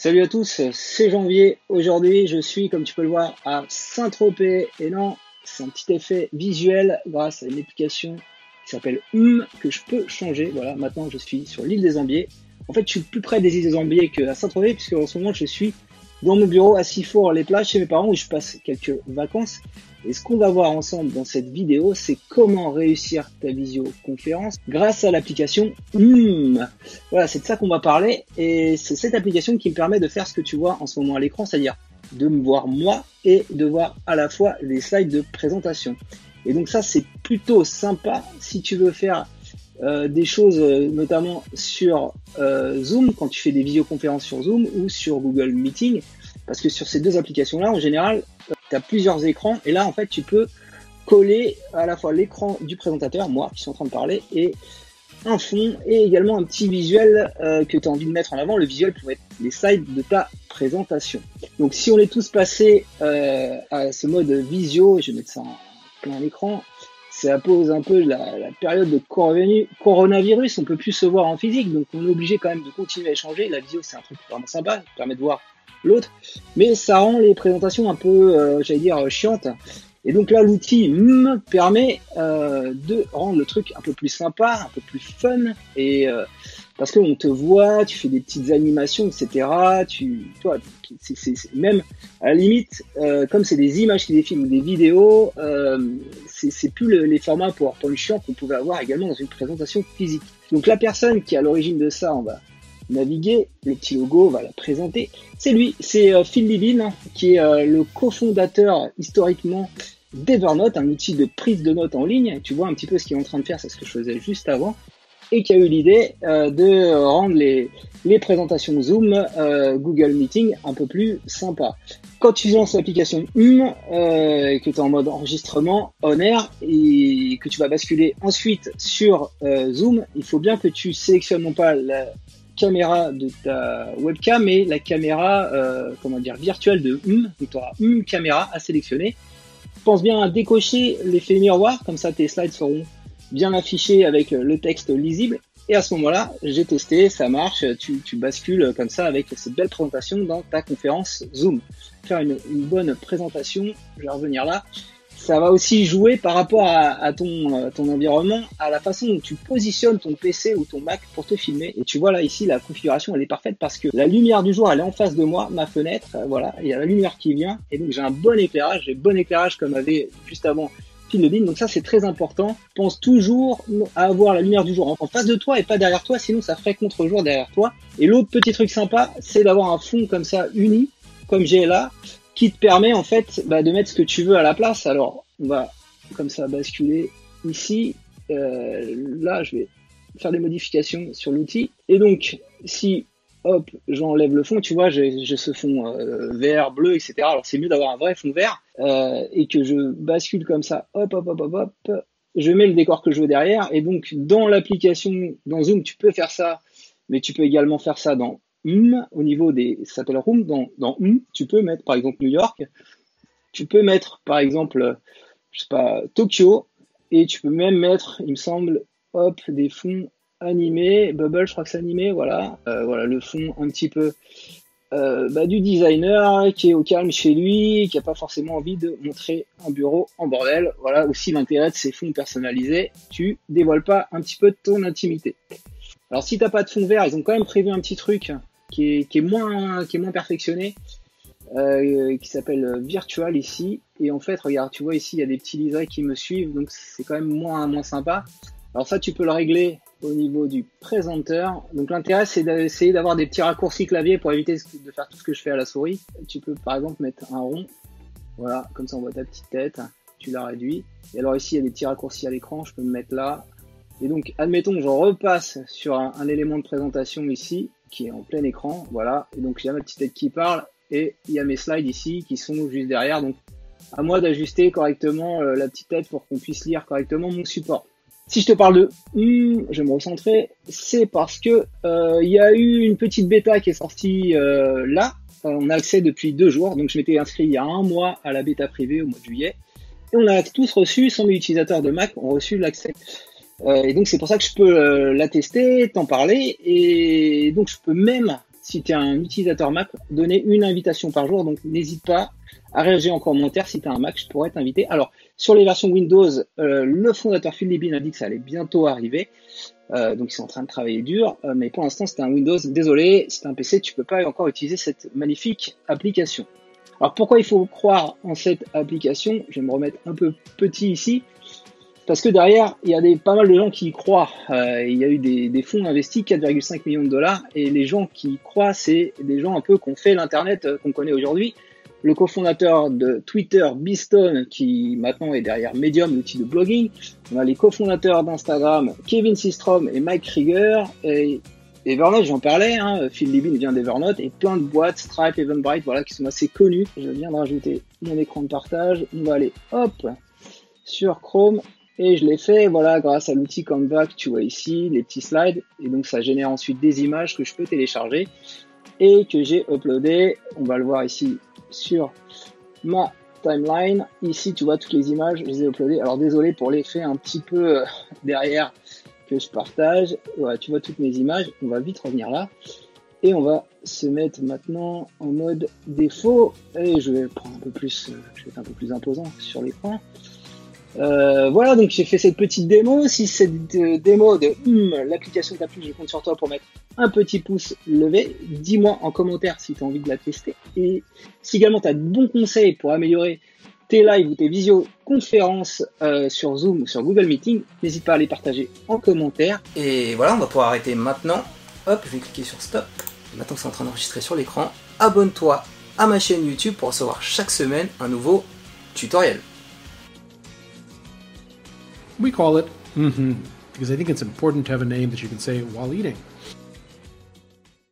Salut à tous, c'est Janvier. Aujourd'hui, je suis, comme tu peux le voir, à Saint-Tropez. Et non, c'est un petit effet visuel grâce à une application qui s'appelle Hum que je peux changer. Voilà, maintenant je suis sur l'île des Ambiers. En fait, je suis plus près des îles des Ambiers qu'à Saint-Tropez, puisque en ce moment, je suis dans mon bureau à Sifour, les plages chez mes parents où je passe quelques vacances. Et ce qu'on va voir ensemble dans cette vidéo, c'est comment réussir ta visioconférence grâce à l'application Zoom. Voilà, c'est de ça qu'on va parler. Et c'est cette application qui me permet de faire ce que tu vois en ce moment à l'écran, c'est-à-dire de me voir moi et de voir à la fois les slides de présentation. Et donc ça, c'est plutôt sympa si tu veux faire euh, des choses euh, notamment sur euh, Zoom, quand tu fais des visioconférences sur Zoom ou sur Google Meeting, parce que sur ces deux applications-là, en général, tu as plusieurs écrans, et là, en fait, tu peux coller à la fois l'écran du présentateur, moi qui suis en train de parler, et un fond, et également un petit visuel que tu as envie de mettre en avant. Le visuel pourrait être les slides de ta présentation. Donc si on est tous passés à ce mode visio, je vais mettre ça en plein écran, ça pose un peu la, période de coronavirus, on peut plus se voir en physique, donc on est obligé quand même de continuer à échanger. La vidéo, c'est un truc vraiment sympa, ça permet de voir l'autre, mais ça rend les présentations un peu, euh, j'allais dire, chiantes. Et donc là, l'outil me permet euh, de rendre le truc un peu plus sympa, un peu plus fun, et euh, parce qu'on te voit, tu fais des petites animations, etc. Tu, toi, c'est, même à la limite, euh, comme c'est des images qui défilent ou des vidéos, euh, c'est, plus les formats PowerPoint chiant qu'on pouvait avoir également dans une présentation physique. Donc la personne qui est à l'origine de ça, on va naviguer, le petit logo, on va la présenter. C'est lui, c'est Phil Libin, qui est le cofondateur historiquement d'Evernote, un outil de prise de notes en ligne. Tu vois un petit peu ce qu'il est en train de faire, c'est ce que je faisais juste avant. Et qui a eu l'idée euh, de rendre les, les présentations Zoom, euh, Google Meeting un peu plus sympa. Quand tu lances l'application Hum, euh, que tu es en mode enregistrement on air et que tu vas basculer ensuite sur euh, Zoom, il faut bien que tu sélectionnes non pas la caméra de ta webcam, mais la caméra, euh, comment dire, virtuelle de Hum. Donc tu auras Hum caméra à sélectionner pense bien à décocher l'effet miroir, comme ça tes slides seront bien affichés avec le texte lisible. Et à ce moment-là, j'ai testé, ça marche, tu, tu, bascules comme ça avec cette belle présentation dans ta conférence Zoom. Faire une, une bonne présentation, je vais revenir là, ça va aussi jouer par rapport à, ton, euh, ton environnement, à la façon dont tu positionnes ton PC ou ton Mac pour te filmer. Et tu vois là ici la configuration elle est parfaite parce que la lumière du jour elle est en face de moi, ma fenêtre, euh, voilà, il y a la lumière qui vient et donc j'ai un bon éclairage, j'ai bon éclairage comme avait juste avant Phil. Donc ça c'est très important. Pense toujours à avoir la lumière du jour en face de toi et pas derrière toi, sinon ça ferait contre-jour derrière toi. Et l'autre petit truc sympa, c'est d'avoir un fond comme ça uni, comme j'ai là, qui te permet en fait bah, de mettre ce que tu veux à la place. Alors on va comme ça basculer ici. Euh, là, je vais faire des modifications sur l'outil. Et donc, si hop, j'enlève le fond, tu vois, j'ai ce fond euh, vert, bleu, etc. Alors c'est mieux d'avoir un vrai fond vert euh, et que je bascule comme ça, hop, hop, hop, hop, hop. Je mets le décor que je veux derrière et donc dans l'application, dans Zoom, tu peux faire ça, mais tu peux également faire ça dans au niveau des, ça s'appelle Room, dans, dans tu peux mettre par exemple New York, tu peux mettre par exemple, je sais pas, Tokyo, et tu peux même mettre, il me semble, hop, des fonds animés, Bubble, je crois que c'est animé, voilà, euh, voilà le fond un petit peu euh, bah, du designer qui est au calme chez lui, qui a pas forcément envie de montrer un bureau en bordel. Voilà aussi l'intérêt de ces fonds personnalisés. Tu dévoiles pas un petit peu de ton intimité. Alors si t'as pas de fond vert, ils ont quand même prévu un petit truc qui est, moins qui est moins perfectionné, euh, qui s'appelle Virtual ici. Et en fait, regarde, tu vois ici, il y a des petits liserés qui me suivent, donc c'est quand même moins moins sympa. Alors ça, tu peux le régler au niveau du présenteur. Donc l'intérêt, c'est d'essayer d'avoir des petits raccourcis clavier pour éviter de faire tout ce que je fais à la souris. Tu peux par exemple mettre un rond. Voilà, comme ça on voit ta petite tête. Tu la réduis. Et alors ici, il y a des petits raccourcis à l'écran. Je peux me mettre là. Et donc, admettons que je repasse sur un, élément de présentation ici, qui est en plein écran, voilà. Et donc, j'ai ma petite tête qui parle, et il y a mes slides ici qui sont juste derrière. Donc, à moi d'ajuster correctement euh, la petite tête pour qu'on puisse lire correctement mon support. Si je te parle de hmm, je vais me recentrer, c'est parce que euh, il y a eu une petite bêta qui est sortie euh, là. on a accès depuis deux jours, donc je m'étais inscrit il y a un mois à la bêta privée au mois de juillet. Et on a tous reçu, 100 000 utilisateurs de Mac ont reçu l'accès. Euh, et donc c'est pour ça que je peux euh, la tester, t'en parler, et donc je peux même, si tu es un utilisateur Mac, donner une invitation par jour. Donc n'hésite pas à réagir en commentaire. Si tu as un Mac, je pourrais t'inviter. Alors, sur les versions Windows, euh, le fondateur Phil a dit que ça allait bientôt arriver. Euh, donc ils sont en train de travailler dur, euh, mais pour l'instant c'est un Windows. Désolé, c'est un PC, tu peux pas encore utiliser cette magnifique application. Alors pourquoi il faut croire en cette application? Je vais me remettre un peu petit ici. Parce que derrière, il y a des, pas mal de gens qui y croient. Euh, il y a eu des, des fonds investis, 4,5 millions de dollars, et les gens qui y croient, c'est des gens un peu qui ont fait l'Internet euh, qu'on connaît aujourd'hui. Le cofondateur de Twitter, Beastone, qui maintenant est derrière Medium, l'outil de blogging. On a les cofondateurs d'Instagram, Kevin Systrom et Mike Krieger. Et Evernote, j'en parlais, hein, Phil Libin vient d'Evernote, et plein de boîtes, Stripe, Eventbrite, voilà, qui sont assez connues. Je viens de rajouter mon écran de partage. On va aller, hop, sur Chrome, et je l'ai fait, voilà, grâce à l'outil Canva que tu vois ici, les petits slides. Et donc, ça génère ensuite des images que je peux télécharger et que j'ai uploadé. On va le voir ici sur ma timeline. Ici, tu vois toutes les images, je les ai uploadées. Alors, désolé pour l'effet un petit peu euh, derrière que je partage. Voilà, tu vois toutes mes images. On va vite revenir là. Et on va se mettre maintenant en mode défaut. Et je vais prendre un peu plus, euh, je vais être un peu plus imposant sur l'écran. Euh, voilà, donc j'ai fait cette petite démo. Si cette euh, démo de hum, l'application t'a plu, je compte sur toi pour mettre un petit pouce levé. Dis-moi en commentaire si tu as envie de la tester. Et si également tu as de bons conseils pour améliorer tes lives ou tes visioconférences euh, sur Zoom ou sur Google Meeting, n'hésite pas à les partager en commentaire. Et voilà, on va pouvoir arrêter maintenant. Hop, je vais cliquer sur stop. Maintenant que c'est en train d'enregistrer sur l'écran, abonne-toi à ma chaîne YouTube pour recevoir chaque semaine un nouveau tutoriel. We call it mm-hmm because I think it's important to have a name that you can say while eating.